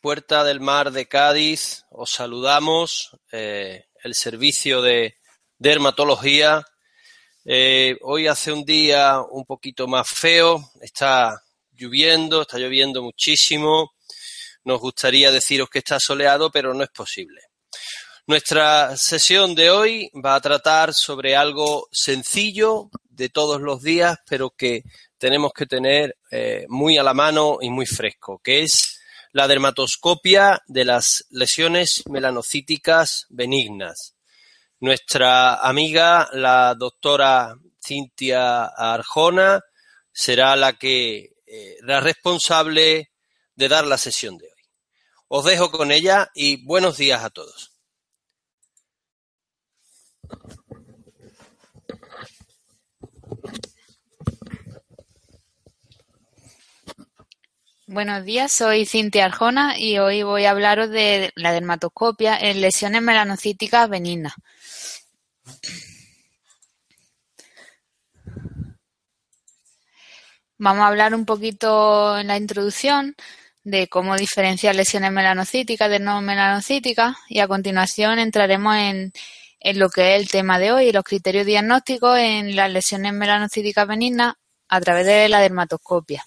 Puerta del Mar de Cádiz, os saludamos, eh, el servicio de dermatología. Eh, hoy hace un día un poquito más feo, está lloviendo, está lloviendo muchísimo. Nos gustaría deciros que está soleado, pero no es posible. Nuestra sesión de hoy va a tratar sobre algo sencillo de todos los días, pero que tenemos que tener eh, muy a la mano y muy fresco, que es la dermatoscopia de las lesiones melanocíticas benignas. Nuestra amiga, la doctora Cintia Arjona, será la que eh, la responsable de dar la sesión de hoy. Os dejo con ella y buenos días a todos. Buenos días, soy Cintia Arjona y hoy voy a hablaros de la dermatoscopia en lesiones melanocíticas benignas. Vamos a hablar un poquito en la introducción de cómo diferenciar lesiones melanocíticas de no melanocíticas y a continuación entraremos en, en lo que es el tema de hoy, los criterios diagnósticos en las lesiones melanocíticas benignas a través de la dermatoscopia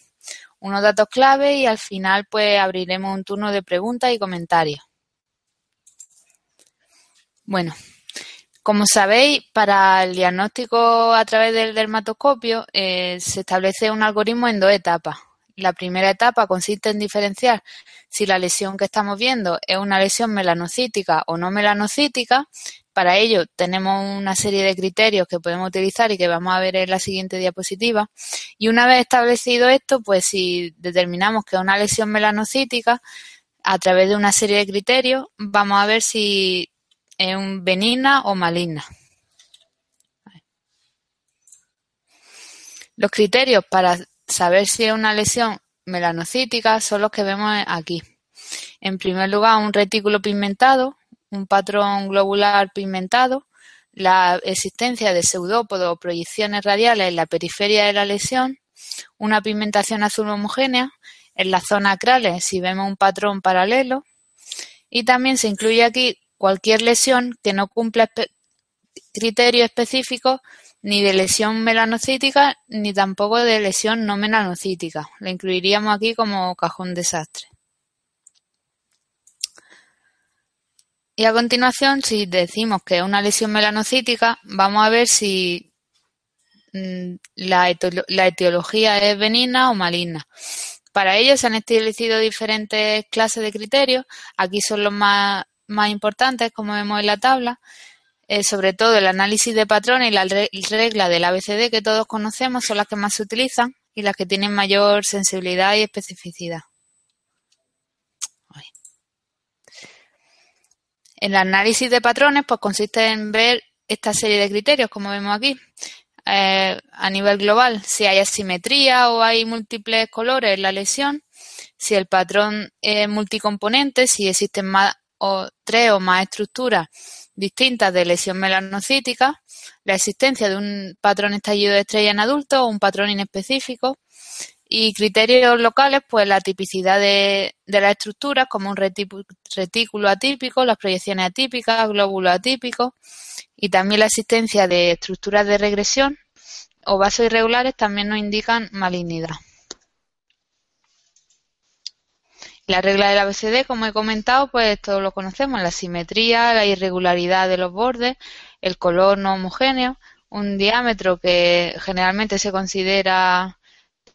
unos datos clave y al final pues abriremos un turno de preguntas y comentarios. Bueno, como sabéis, para el diagnóstico a través del dermatoscopio eh, se establece un algoritmo en dos etapas. La primera etapa consiste en diferenciar si la lesión que estamos viendo es una lesión melanocítica o no melanocítica para ello tenemos una serie de criterios que podemos utilizar y que vamos a ver en la siguiente diapositiva. Y una vez establecido esto, pues si determinamos que es una lesión melanocítica, a través de una serie de criterios, vamos a ver si es benigna o maligna. Los criterios para saber si es una lesión melanocítica son los que vemos aquí. En primer lugar, un retículo pigmentado, un patrón globular pigmentado, la existencia de pseudópodos o proyecciones radiales en la periferia de la lesión, una pigmentación azul homogénea, en la zona acrales si vemos un patrón paralelo, y también se incluye aquí cualquier lesión que no cumpla criterios específicos ni de lesión melanocítica ni tampoco de lesión no melanocítica. La incluiríamos aquí como cajón desastre. Y a continuación, si decimos que es una lesión melanocítica, vamos a ver si mm, la, etiología es benigna o maligna. Para ello se han establecido diferentes clases de criterios. Aquí son los más, importantes, como vemos en la tabla. Eh, sobre todo el análisis de patrones y la regla del ABCD que todos conocemos son las que más se utilizan y las que tienen mayor sensibilidad y especificidad. El análisis de patrones pues consiste en ver esta serie de criterios, como vemos aquí. Eh, a nivel global, si hay asimetría o hay múltiples colores en la lesión, si el patrón es multicomponente, si existen más o tres o más estructuras distintas de lesión melanocítica, la existencia de un patrón estallido de estrella en adultos o un patrón inespecífico, y criterios locales, pues la tipicidad de, de las estructuras, como un retículo atípico, las proyecciones atípicas, glóbulos atípicos, y también la existencia de estructuras de regresión o vasos irregulares también nos indican malignidad. La regla del ABCD, como he comentado, pues todos lo conocemos, la simetría, la irregularidad de los bordes, el color no homogéneo, un diámetro que generalmente se considera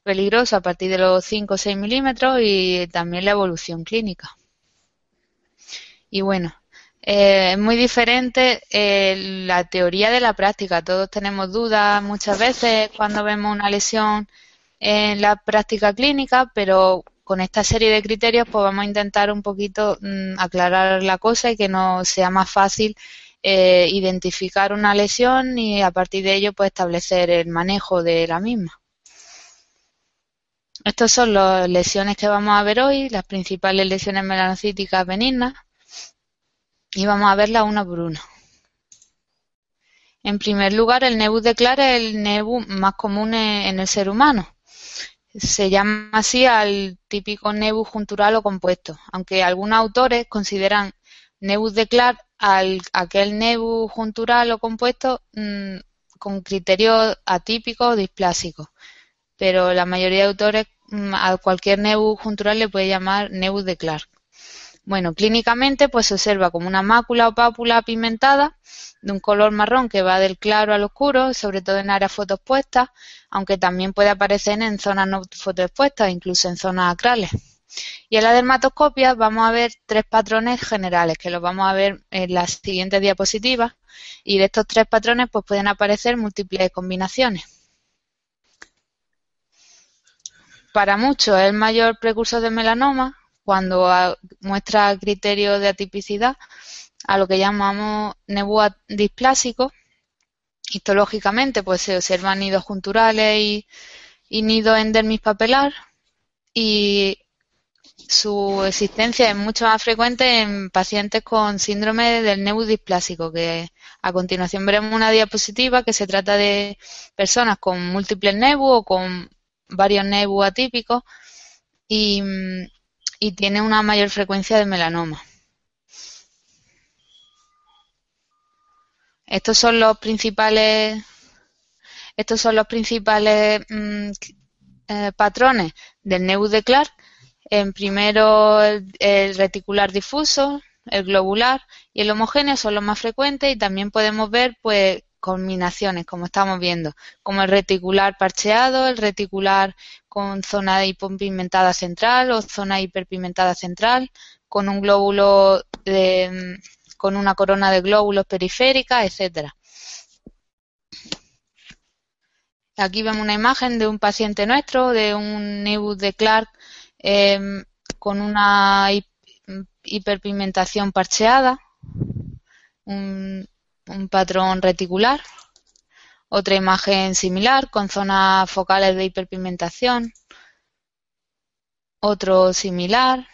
peligroso a partir de los 5 o 6 milímetros y también la evolución clínica. Y bueno, eh, es muy diferente eh, la teoría de la práctica. Todos tenemos dudas muchas veces cuando vemos una lesión en la práctica clínica, pero con esta serie de criterios pues vamos a intentar un poquito mm, aclarar la cosa y que nos sea más fácil eh, identificar una lesión y a partir de ello pues establecer el manejo de la misma. Estas son las lesiones que vamos a ver hoy, las principales lesiones melanocíticas benignas, y vamos a verlas una por una. En primer lugar, el nebus de Clara es el nebus más común en el ser humano. Se llama así al típico nebus juntural o compuesto, aunque algunos autores consideran nebus de Clark al aquel nebus juntural o compuesto mm, con criterios atípicos o displásicos, pero la mayoría de autores mm, a cualquier nebus juntural le puede llamar nebus de Clark. Bueno, clínicamente pues se observa como una mácula o pápula pigmentada de un color marrón que va del claro al oscuro, sobre todo en áreas fotoexpuestas, aunque también puede aparecer en zonas no fotoexpuestas, incluso en zonas acrales. Y en la dermatoscopia vamos a ver tres patrones generales, que los vamos a ver en las siguientes diapositivas, y de estos tres patrones pues pueden aparecer múltiples combinaciones. Para muchos es el mayor precursor de melanoma, cuando muestra criterio de atipicidad a lo que llamamos nebúa displásico. Histológicamente, pues se observan nidos junturales y, nidos en dermis papelar y su existencia es mucho más frecuente en pacientes con síndrome del nebus displásico, que a continuación veremos una diapositiva que se trata de personas con múltiples nebus o con varios nebus atípicos y, tiene una mayor frecuencia de melanoma. Estos son los principales, estos son los principales mm, eh, patrones del nebus de Clark. En primero el, reticular difuso, el globular y el homogéneo son los más frecuentes y también podemos ver pues combinaciones, como estamos viendo, como el reticular parcheado, el reticular con zona hiperpigmentada central o zona hiperpigmentada central, con un glóbulo con una corona de glóbulos periféricas, etcétera. Aquí vemos una imagen de un paciente nuestro, de un nebus de Clark em, con una hiperpigmentación parcheada, un patrón reticular. Otra imagen similar con zonas focales de hiperpigmentación. Otro similar.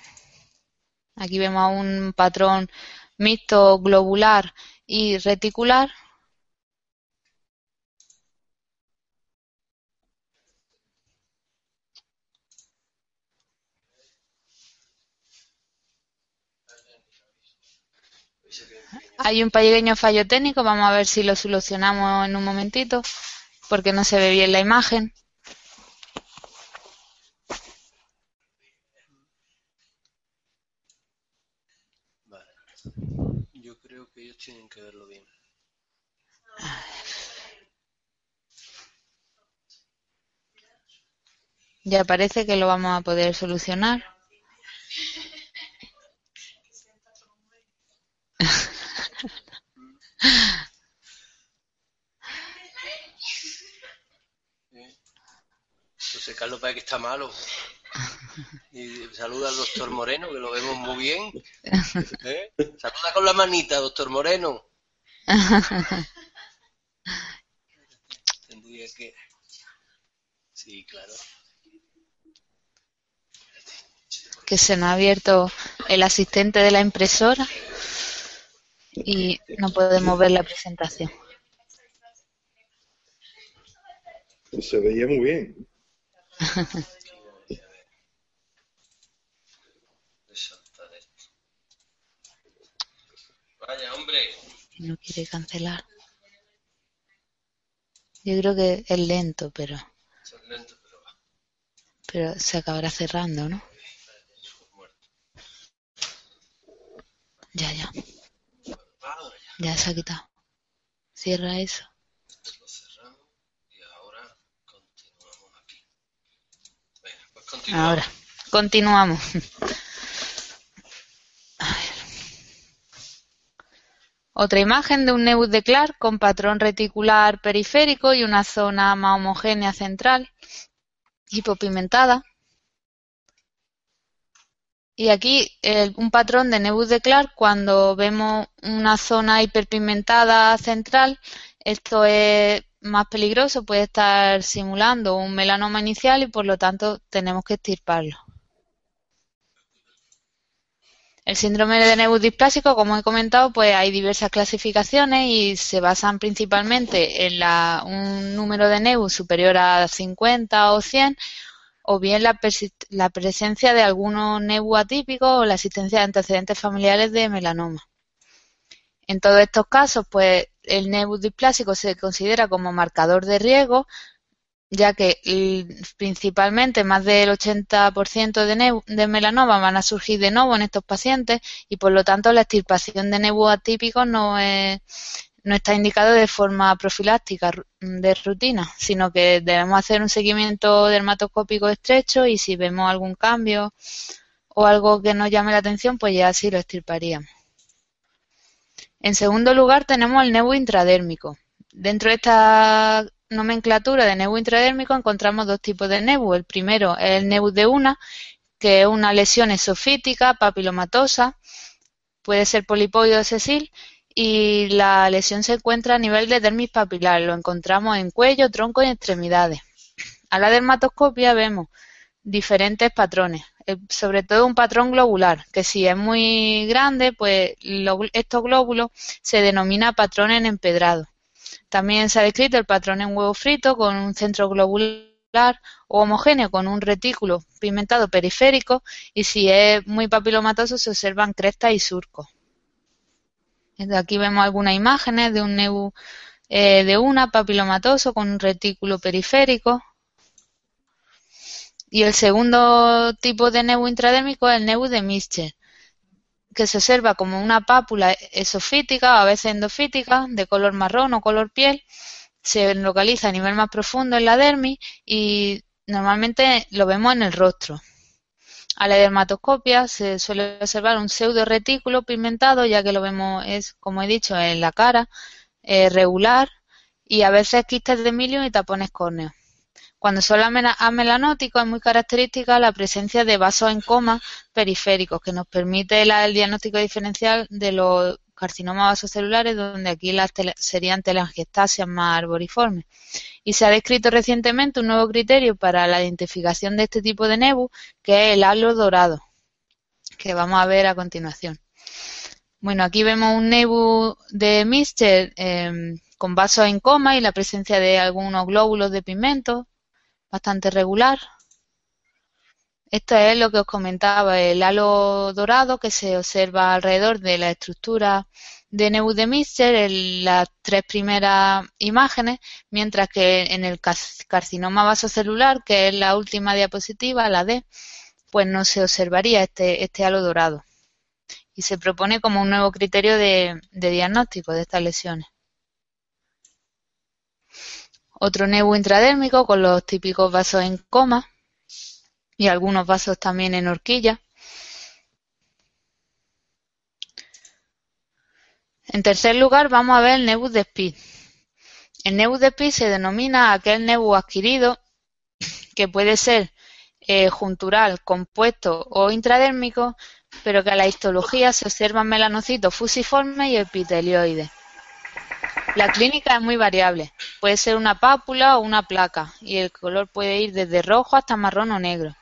Aquí vemos un patrón mixto globular y reticular. Hay un pequeño fallo técnico, vamos a ver si lo solucionamos en un momentito, porque no se ve bien la imagen. Vale. Yo creo que ellos tienen que verlo bien. Ya parece que lo vamos a poder solucionar. José Carlos parece que está malo. Y saluda al doctor Moreno, que lo vemos muy bien. ¿Eh? Saluda con la manita, doctor Moreno. Tendría que. Sí, claro. Que se me ha abierto el asistente de la impresora y no podemos ver la presentación. Se veía muy bien. Vaya, hombre. No quiere cancelar. Yo creo que es lento, pero. pero se acabará cerrando, ¿no? Ya, ya. Ya se ha quitado. Cierra eso. Ahora, continuamos. Otra imagen de un nebus de Clark con patrón reticular periférico y una zona más homogénea central, hipopimentada. Y aquí un patrón de nebus de Clark cuando vemos una zona hiperpigmentada central, esto es más peligroso, puede estar simulando un melanoma inicial y por lo tanto tenemos que extirparlo. El síndrome de nebus displásico, como he comentado, pues hay diversas clasificaciones y se basan principalmente en un número de nebus superior a 50 o 100 o bien la, la presencia de algunos nebu atípicos o la existencia de antecedentes familiares de melanoma. En todos estos casos, pues el nebu displásico se considera como marcador de riesgo, ya que principalmente más del 80% de, de melanoma van a surgir de nuevo en estos pacientes y por lo tanto la extirpación de nebu atípicos no es, no está indicado de forma profiláctica de rutina, sino que debemos hacer un seguimiento dermatoscópico estrecho y si vemos algún cambio o algo que nos llame la atención, pues ya sí lo extirparíamos. En segundo lugar tenemos el nebu intradérmico. Dentro de esta nomenclatura de nebu intradérmico encontramos dos tipos de nebu. El primero es el nebu de una, que es una lesión esofítica, papilomatosa, puede ser polipoide o sesil, y la lesión se encuentra a nivel de dermis papilar. Lo encontramos en cuello, tronco y extremidades. A la dermatoscopia vemos diferentes patrones, eh, sobre todo un patrón globular, que si es muy grande, pues estos glóbulos se denomina patrón en empedrado. También se ha descrito el patrón en huevo frito con un centro globular o homogéneo con un retículo pigmentado periférico y si es muy papilomatoso se observan crestas y surcos. Aquí vemos algunas imágenes de un eh, de una papilomatoso con un retículo periférico. Y el segundo tipo de nebu intradérmico es el nebu de Mischer, que se observa como una pápula esofítica o a veces endofítica de color marrón o color piel. Se localiza a nivel más profundo en la dermis y normalmente lo vemos en el rostro. A la dermatoscopia se suele observar un pseudo retículo pigmentado, ya que lo vemos, es como he dicho, en la cara, eh, regular y a veces quistes de milio y tapones córneos. Cuando son amelanóticos es muy característica la presencia de vasos en coma periféricos, que nos permite el diagnóstico diferencial de los carcinomas vasocelulares, donde aquí las serían telangiectasias más arboriformes. Y se ha descrito recientemente un nuevo criterio para la identificación de este tipo de nebu, que es el halo dorado, que vamos a ver a continuación. Bueno, aquí vemos un nebu de Mister em, con vasos en coma y la presencia de algunos glóbulos de pigmento, bastante regular. Esto es lo que os comentaba, el halo dorado que se observa alrededor de la estructura de Neudemister en las tres primeras imágenes, mientras que en el carcinoma vasocelular, que es la última diapositiva, la D, pues no se observaría este, este halo dorado. Y se propone como un nuevo criterio de diagnóstico de estas lesiones. Otro nebu intradérmico con los típicos vasos en coma, y algunos vasos también en horquilla. En tercer lugar vamos a ver el nebus de Speed. El nebus de Speed se denomina aquel nebus adquirido que puede ser eh, juntural, compuesto o intradérmico, pero que a la histología se observan melanocitos fusiformes y epitelioides. La clínica es muy variable, puede ser una pápula o una placa, y el color puede ir desde rojo hasta marrón o negro.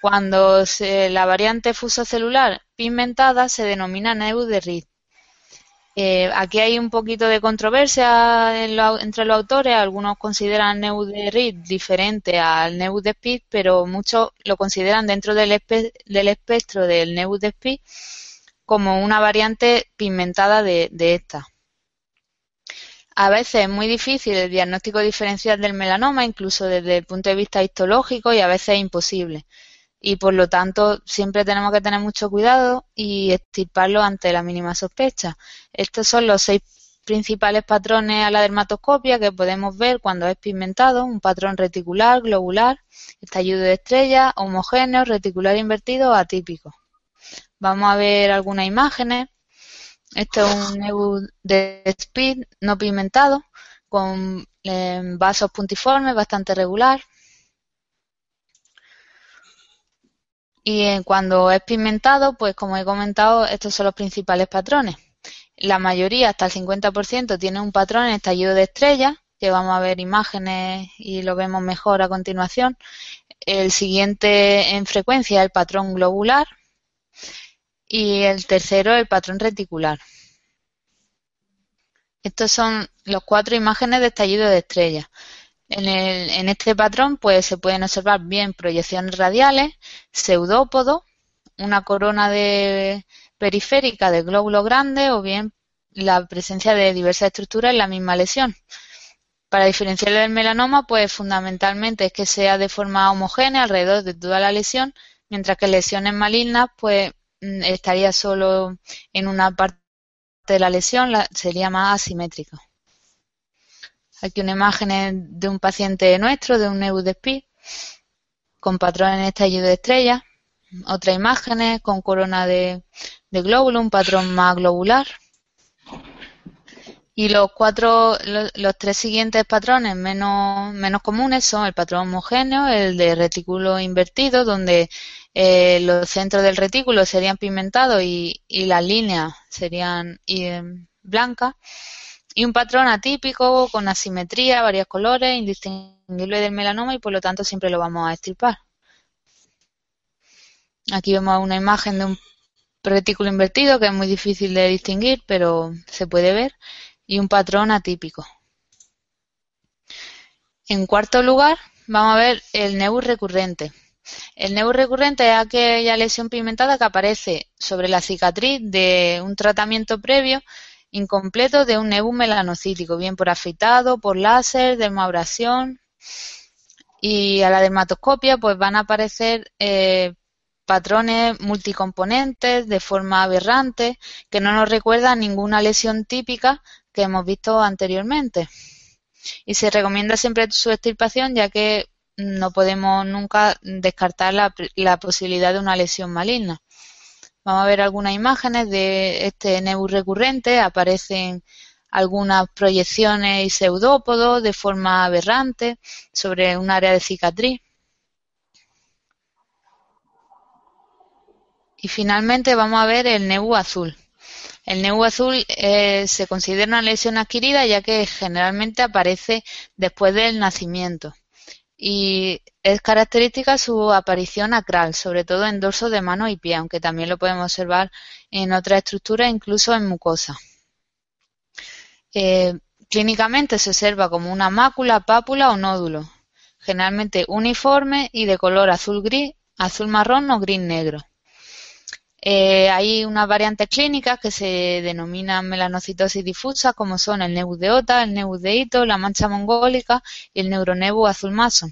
Cuando la variante fusocelular pigmentada se denomina neu de Reed. Eh, aquí hay un poquito de controversia entre los autores. Algunos consideran neu de Reed diferente al neu de Speed, pero muchos lo consideran dentro del, espectro del neu de Speed como una variante pigmentada de, de esta. A veces es muy difícil el diagnóstico diferencial del melanoma, incluso desde el punto de vista histológico, y a veces es imposible y por lo tanto siempre tenemos que tener mucho cuidado y extirparlo ante la mínima sospecha. Estos son los seis principales patrones a la dermatoscopia que podemos ver cuando es pigmentado, un patrón reticular, globular, estallido de estrella, homogéneo, reticular invertido o atípico. Vamos a ver algunas imágenes. Este es un nebu de speed no pigmentado con eh, vasos puntiformes bastante regular, Y cuando es pigmentado, pues como he comentado, estos son los principales patrones. La mayoría, hasta el 50%, tiene un patrón en estallido de estrella, que vamos a ver imágenes y lo vemos mejor a continuación. El siguiente en frecuencia es el patrón globular y el tercero el patrón reticular. Estos son los cuatro imágenes de estallido de estrella. En, el, en este patrón pues se pueden observar bien proyecciones radiales, pseudópodos, una corona de periférica de glóbulos grandes o bien la presencia de diversas estructuras en la misma lesión. Para diferenciar el melanoma, pues fundamentalmente es que sea de forma homogénea alrededor de toda la lesión, mientras que lesiones malignas, pues estaría solo en una parte de la lesión, sería más asimétrica. Aquí una imagen de un paciente nuestro, de un NeuDSP, con patrón en estallido de estrella. Otra imágenes con corona de, de glóbulo, un patrón más globular. Y los cuatro, los, tres siguientes patrones menos, menos comunes son el patrón homogéneo, el de retículo invertido, donde eh, los centros del retículo serían pigmentados y, y las líneas serían eh, blancas y un patrón atípico con asimetría, varios colores, indistinguible del melanoma y por lo tanto siempre lo vamos a estirpar. Aquí vemos una imagen de un retículo invertido que es muy difícil de distinguir, pero se puede ver, y un patrón atípico. En cuarto lugar, vamos a ver el nebus recurrente. El nebus recurrente es aquella lesión pigmentada que aparece sobre la cicatriz de un tratamiento previo incompleto de un nebus melanocítico, bien por afeitado, por láser, dermoabrasión. Y a la dermatoscopia pues van a aparecer eh, patrones multicomponentes de forma aberrante que no nos recuerdan ninguna lesión típica que hemos visto anteriormente. Y se recomienda siempre su extirpación ya que no podemos nunca descartar la posibilidad de una lesión maligna. Vamos a ver algunas imágenes de este nebus recurrente. Aparecen algunas proyecciones y pseudópodos de forma aberrante sobre un área de cicatriz. Y finalmente vamos a ver el nebus azul. El nebus azul eh, se considera una lesión adquirida ya que generalmente aparece después del nacimiento y es característica su aparición acral, sobre todo en dorso de mano y pie, aunque también lo podemos observar en otras estructuras, incluso en mucosa. Eh, clínicamente se observa como una mácula, pápula o nódulo, generalmente uniforme y de color azul-gris, azul-marrón o gris-negro. Eh, hay unas variantes clínicas que se denominan melanocitosis difusa, como son el nebus de Ota, el nebus de Ito, la mancha mongólica y el neuronebu azul maso.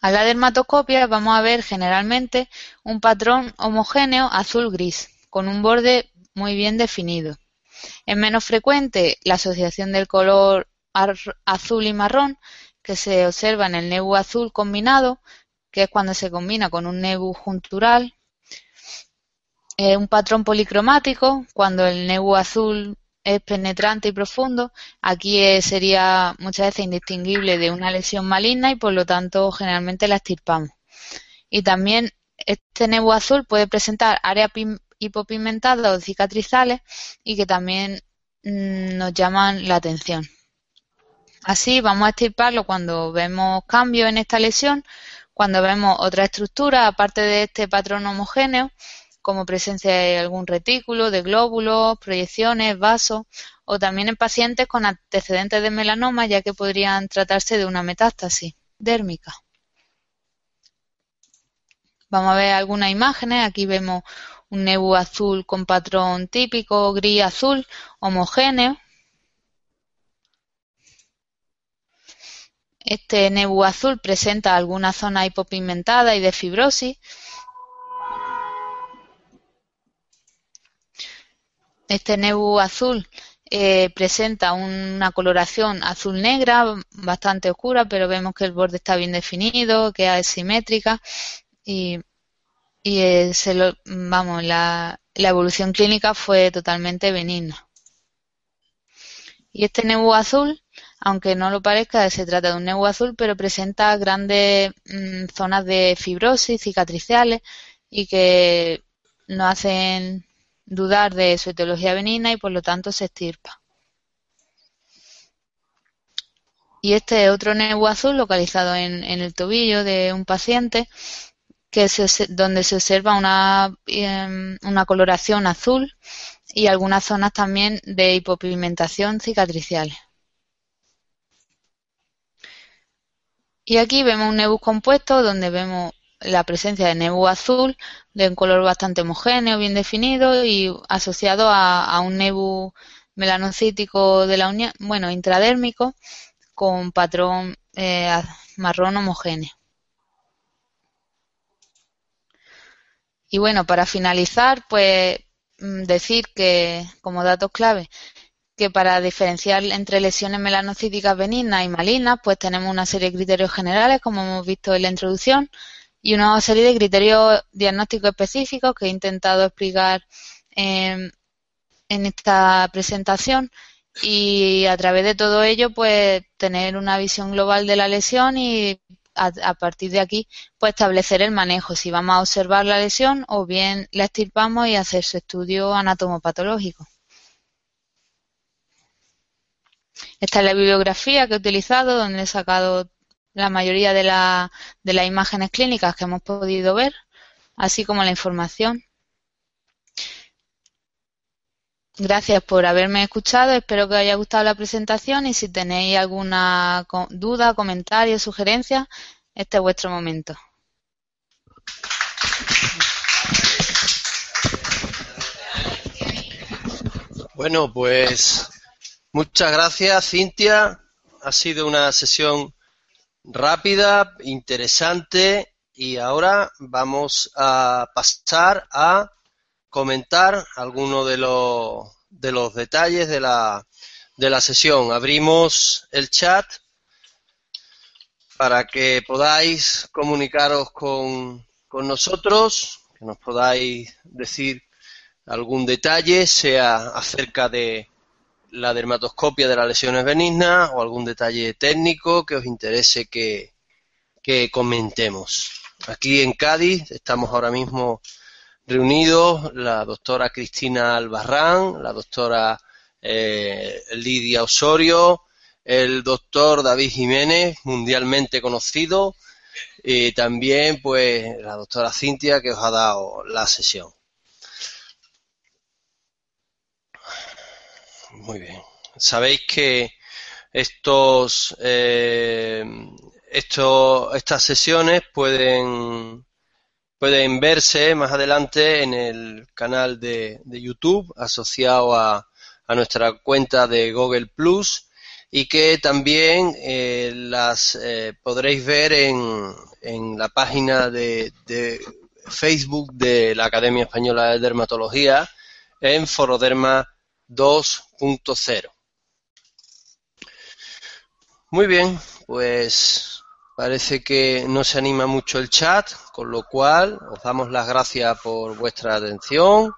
A la dermatoscopia vamos a ver generalmente un patrón homogéneo azul-gris, con un borde muy bien definido. Es menos frecuente la asociación del color azul y marrón que se observa en el nebu azul combinado, que es cuando se combina con un nebus juntural. un patrón policromático, cuando el nebus azul es penetrante y profundo, aquí sería muchas veces indistinguible de una lesión maligna y por lo tanto generalmente la extirpamos. Y también este nebus azul puede presentar áreas hipopigmentadas o cicatrizales y que también mm, nos llaman la atención. Así vamos a extirparlo cuando vemos cambios en esta lesión cuando vemos otra estructura, aparte de este patrón homogéneo, como presencia de algún retículo, de glóbulos, proyecciones, vasos, o también en pacientes con antecedentes de melanoma, ya que podrían tratarse de una metástasis dérmica. Vamos a ver algunas imágenes. Aquí vemos un nebu azul con patrón típico gris-azul homogéneo Este nebu azul presenta alguna zona hipopigmentada y de fibrosis. Este nebu azul eh, presenta una coloración azul-negra bastante oscura, pero vemos que el borde está bien definido, que es simétrica y, eh, vamos, la, evolución clínica fue totalmente benigna. Y este nebu azul aunque no lo parezca, se trata de un nebus azul, pero presenta grandes mm, zonas de fibrosis cicatriciales y que nos hacen dudar de su etiología benigna y por lo tanto se estirpa. Y este es otro nebus azul localizado en, el tobillo de un paciente donde se observa una, em, una coloración azul y algunas zonas también de hipopigmentación cicatriciales. Y aquí vemos un nebus compuesto donde vemos la presencia de nebus azul de un color bastante homogéneo, bien definido y asociado a, un nebus melanocítico de la unión, bueno, intradérmico con patrón eh, marrón homogéneo. Y bueno, para finalizar, pues mm, decir que como datos clave que para diferenciar entre lesiones melanocíticas benignas y malignas, pues tenemos una serie de criterios generales, como hemos visto en la introducción, y una serie de criterios diagnósticos específicos que he intentado explicar en esta presentación y a través de todo ello, pues tener una visión global de la lesión y a, partir de aquí, pues establecer el manejo, si vamos a observar la lesión o bien la extirpamos y hacer su estudio anatomopatológico. Esta es la bibliografía que he utilizado, donde he sacado la mayoría de, de las imágenes clínicas que hemos podido ver, así como la información. Gracias por haberme escuchado, espero que os haya gustado la presentación y si tenéis alguna duda, comentario, sugerencia, este es vuestro momento. Bueno, pues muchas gracias, Cintia. Ha sido una sesión rápida, interesante y ahora vamos a pasar a comentar algunos de los, de los detalles de la, de la sesión. Abrimos el chat para que podáis comunicaros con, con nosotros, que nos podáis decir algún detalle, sea acerca de la dermatoscopia de las lesiones benignas o algún detalle técnico que os interese que, que comentemos. Aquí en Cádiz estamos ahora mismo reunidos la doctora Cristina Albarrán, la doctora eh, Lidia Osorio, el doctor David Jiménez, mundialmente conocido, y también pues la doctora Cintia que os ha dado la sesión. Muy bien. Sabéis que estos, eh, estas sesiones pueden pueden verse más adelante en el canal de, YouTube asociado a, nuestra cuenta de Google Plus y que también eh, las eh, podréis ver en, en la página de, Facebook de la Academia Española de Dermatología en Foroderma 2.0. Muy bien, pues Parece que no se anima mucho el chat, con lo cual os damos las gracias por vuestra atención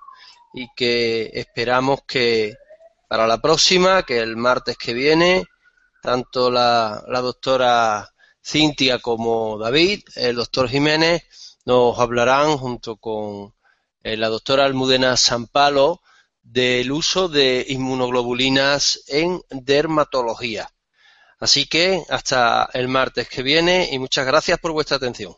y que esperamos que para la próxima, que el martes que viene, tanto la, doctora Cintia como David, el doctor Jiménez, nos hablarán junto con eh, la doctora Almudena Sampalo del uso de inmunoglobulinas en dermatología. Así que hasta el martes que viene y muchas gracias por vuestra atención.